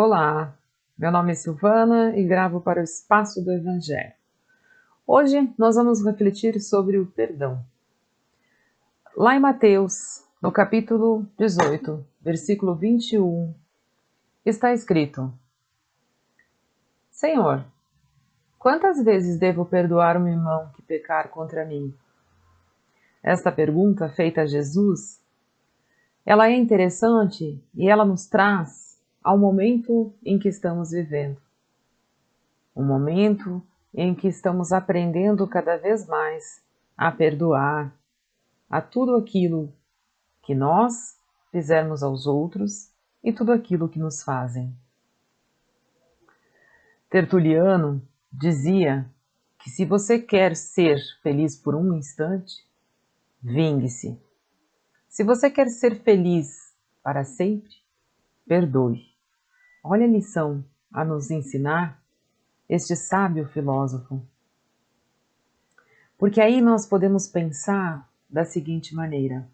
Olá, meu nome é Silvana e gravo para o Espaço do Evangelho. Hoje nós vamos refletir sobre o perdão. Lá em Mateus, no capítulo 18, versículo 21, está escrito: Senhor, quantas vezes devo perdoar um irmão que pecar contra mim? Esta pergunta feita a Jesus, ela é interessante e ela nos traz ao momento em que estamos vivendo. Um momento em que estamos aprendendo cada vez mais a perdoar a tudo aquilo que nós fizermos aos outros e tudo aquilo que nos fazem. Tertuliano dizia que se você quer ser feliz por um instante, vingue-se. Se você quer ser feliz para sempre, perdoe. Olha a lição a nos ensinar este sábio filósofo. Porque aí nós podemos pensar da seguinte maneira: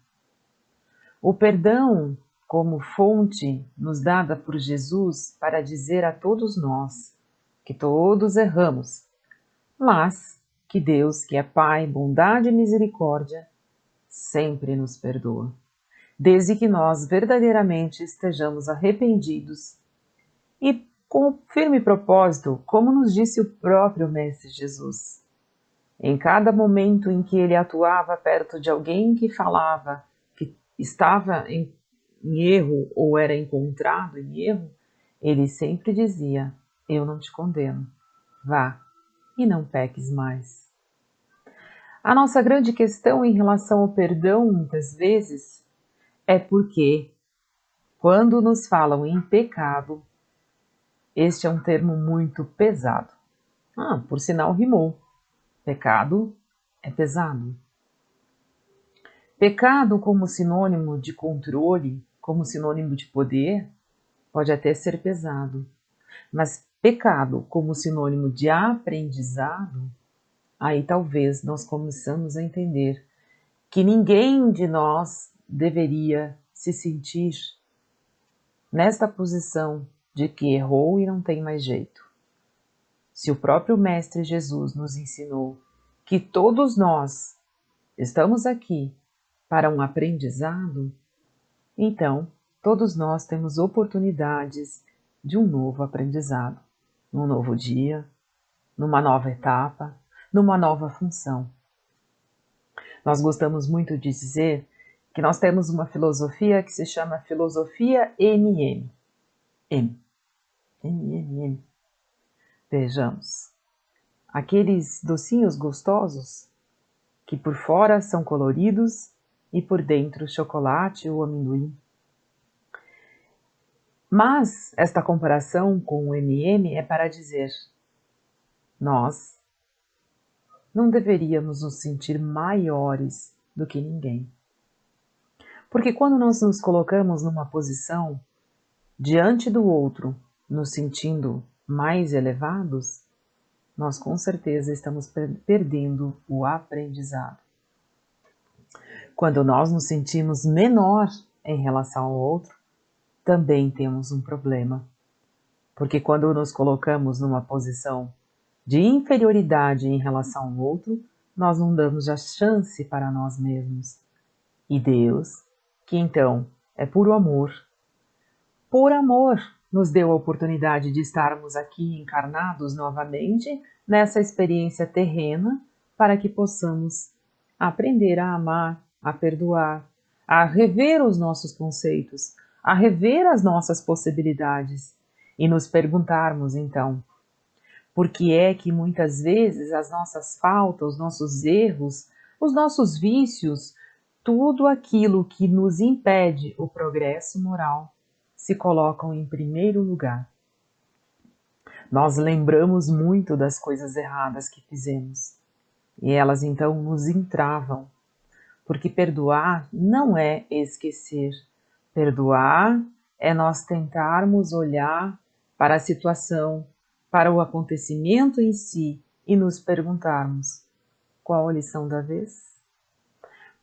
o perdão, como fonte nos dada por Jesus para dizer a todos nós que todos erramos, mas que Deus, que é Pai, bondade e misericórdia, sempre nos perdoa, desde que nós verdadeiramente estejamos arrependidos e com firme propósito, como nos disse o próprio Mestre Jesus. Em cada momento em que ele atuava perto de alguém que falava que estava em, em erro ou era encontrado em erro, ele sempre dizia: Eu não te condeno, vá e não peques mais. A nossa grande questão em relação ao perdão, muitas vezes, é porque, quando nos falam em pecado, este é um termo muito pesado. Ah, por sinal, rimou. Pecado é pesado. Pecado, como sinônimo de controle, como sinônimo de poder, pode até ser pesado. Mas pecado, como sinônimo de aprendizado, aí talvez nós começamos a entender que ninguém de nós deveria se sentir nesta posição de que errou e não tem mais jeito. Se o próprio Mestre Jesus nos ensinou que todos nós estamos aqui para um aprendizado, então todos nós temos oportunidades de um novo aprendizado, num novo dia, numa nova etapa, numa nova função. Nós gostamos muito de dizer que nós temos uma filosofia que se chama filosofia MM. M. Vejamos. Aqueles docinhos gostosos que por fora são coloridos e por dentro chocolate ou amendoim. Mas esta comparação com o MM é para dizer: nós não deveríamos nos sentir maiores do que ninguém. Porque quando nós nos colocamos numa posição diante do outro nos sentindo mais elevados, nós com certeza estamos perdendo o aprendizado. Quando nós nos sentimos menor em relação ao outro, também temos um problema. Porque quando nos colocamos numa posição de inferioridade em relação ao outro, nós não damos a chance para nós mesmos. E Deus, que então é puro amor, por amor nos deu a oportunidade de estarmos aqui encarnados novamente nessa experiência terrena para que possamos aprender a amar, a perdoar, a rever os nossos conceitos, a rever as nossas possibilidades e nos perguntarmos então: por que é que muitas vezes as nossas faltas, os nossos erros, os nossos vícios, tudo aquilo que nos impede o progresso moral se colocam em primeiro lugar. Nós lembramos muito das coisas erradas que fizemos e elas então nos entravam, porque perdoar não é esquecer. Perdoar é nós tentarmos olhar para a situação, para o acontecimento em si e nos perguntarmos: qual a lição da vez?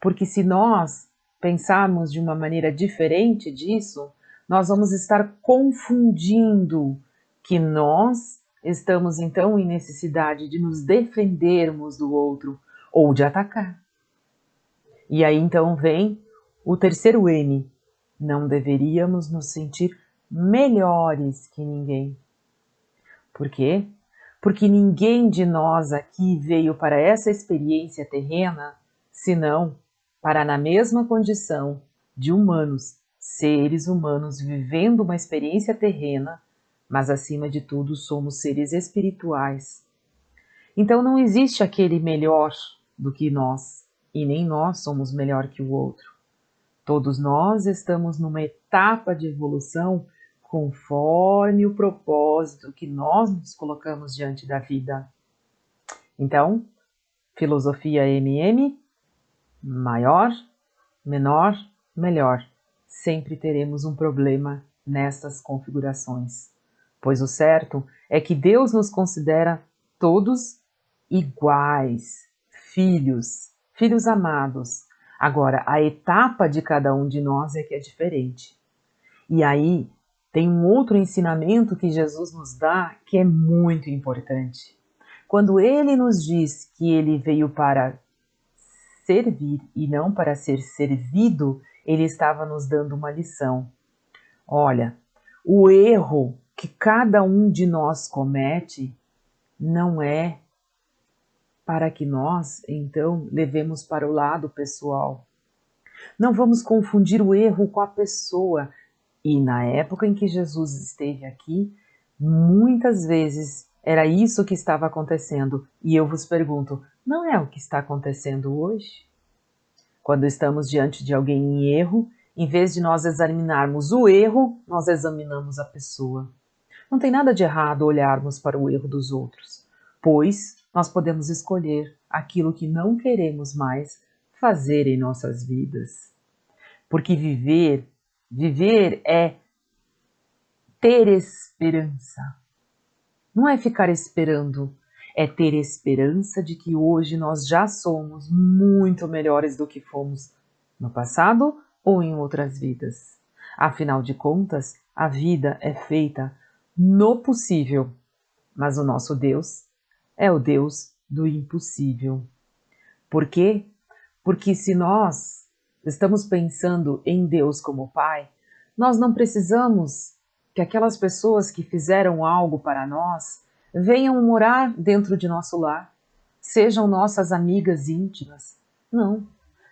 Porque se nós pensarmos de uma maneira diferente disso, nós vamos estar confundindo que nós estamos então em necessidade de nos defendermos do outro ou de atacar. E aí então vem o terceiro M. Não deveríamos nos sentir melhores que ninguém. Por quê? Porque ninguém de nós aqui veio para essa experiência terrena, senão para na mesma condição de humanos, seres humanos vivendo uma experiência terrena, mas acima de tudo somos seres espirituais. Então não existe aquele melhor do que nós, e nem nós somos melhor que o outro. Todos nós estamos numa etapa de evolução conforme o propósito que nós nos colocamos diante da vida. Então, filosofia MM, maior, menor, melhor. Sempre teremos um problema nessas configurações, pois o certo é que Deus nos considera todos iguais, filhos, filhos amados. Agora, a etapa de cada um de nós é que é diferente. E aí tem um outro ensinamento que Jesus nos dá que é muito importante. Quando ele nos diz que ele veio para servir e não para ser servido, ele estava nos dando uma lição. Olha, o erro que cada um de nós comete não é para que nós, então, levemos para o lado pessoal. Não vamos confundir o erro com a pessoa, e na época em que Jesus esteve aqui, muitas vezes era isso que estava acontecendo. E eu vos pergunto: não é o que está acontecendo hoje? Quando estamos diante de alguém em erro, em vez de nós examinarmos o erro, nós examinamos a pessoa. Não tem nada de errado olharmos para o erro dos outros, pois nós podemos escolher aquilo que não queremos mais fazer em nossas vidas. Porque viver Viver é ter esperança. Não é ficar esperando, é ter esperança de que hoje nós já somos muito melhores do que fomos no passado ou em outras vidas. Afinal de contas, a vida é feita no possível, mas o nosso Deus é o Deus do impossível. Por quê? Porque se nós estamos pensando em Deus como Pai, nós não precisamos que aquelas pessoas que fizeram algo para nós venham morar dentro de nosso lar, sejam nossas amigas íntimas. Não,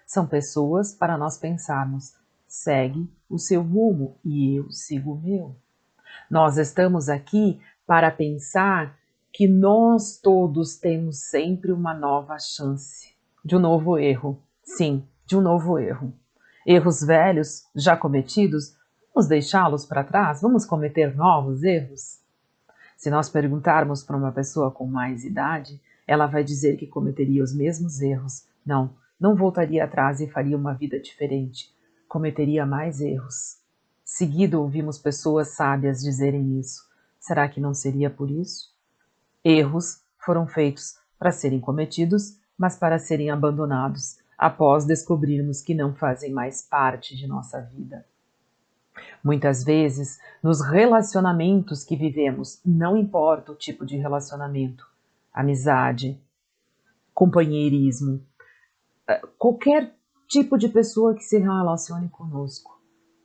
são pessoas para nós pensarmos, segue o seu rumo e eu sigo o meu. Nós estamos aqui para pensar que nós todos temos sempre uma nova chance de um novo erro. Sim, de um novo erro. Erros velhos, já cometidos, vamos deixá-los para trás? Vamos cometer novos erros? Se nós perguntarmos para uma pessoa com mais idade, ela vai dizer que cometeria os mesmos erros. Não, não voltaria atrás e faria uma vida diferente. Cometeria mais erros. Seguido ouvimos pessoas sábias dizerem isso. Será que não seria por isso? Erros foram feitos para serem cometidos, mas para serem abandonados após descobrirmos que não fazem mais parte de nossa vida. Muitas vezes, nos relacionamentos que vivemos, não importa o tipo de relacionamento, amizade, companheirismo, eh, qualquer tipo de pessoa que se relacione conosco,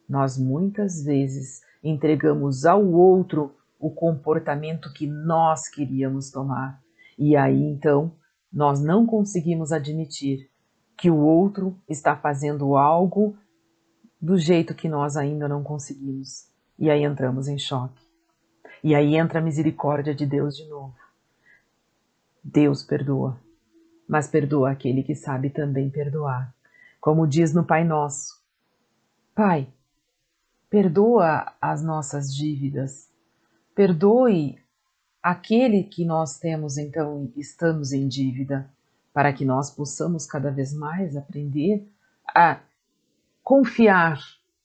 nós muitas vezes entregamos ao outro o comportamento que nós queríamos tomar. E aí então nós não conseguimos admitir que o outro está fazendo algo do jeito que nós ainda não conseguimos. E aí entramos em choque. E aí entra a misericórdia de Deus de novo. Deus perdoa, mas perdoa aquele que sabe também perdoar. Como diz no Pai Nosso: Pai, perdoa as nossas dívidas, perdoe aquele que nós temos, então estamos em dívida para que nós possamos cada vez mais aprender a confiar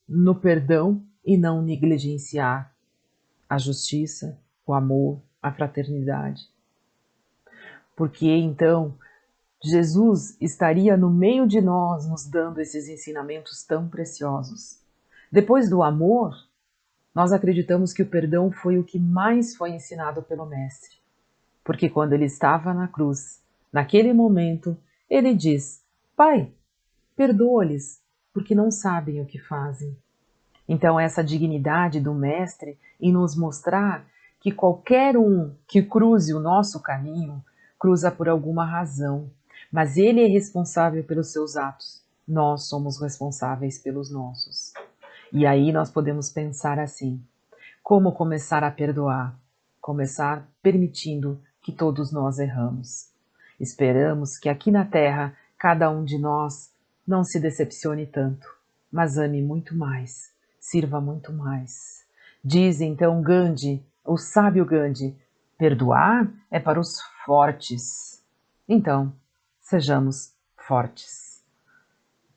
no perdão e não negligenciar a justiça, o amor, a fraternidade. Porque então Jesus estaria no meio de nós nos dando esses ensinamentos tão preciosos. Depois do amor, nós acreditamos que o perdão foi o que mais foi ensinado pelo Mestre. Porque quando ele estava na cruz, naquele momento, ele diz: Pai, perdoa-lhes, porque não sabem o que fazem. Então, essa dignidade do Mestre em nos mostrar que qualquer um que cruze o nosso caminho cruza por alguma razão, mas ele é responsável pelos seus atos, nós somos responsáveis pelos nossos. E aí nós podemos pensar assim: como começar a perdoar? Começar permitindo que todos nós erramos. Esperamos que aqui na Terra cada um de nós não se decepcione tanto, mas ame muito mais, sirva muito mais. Diz então Gandhi, o sábio Gandhi, perdoar é para os fortes. Então, sejamos fortes.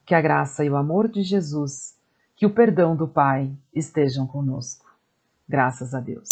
Que a graça e o amor de Jesus, que o perdão do Pai estejam conosco. Graças a Deus.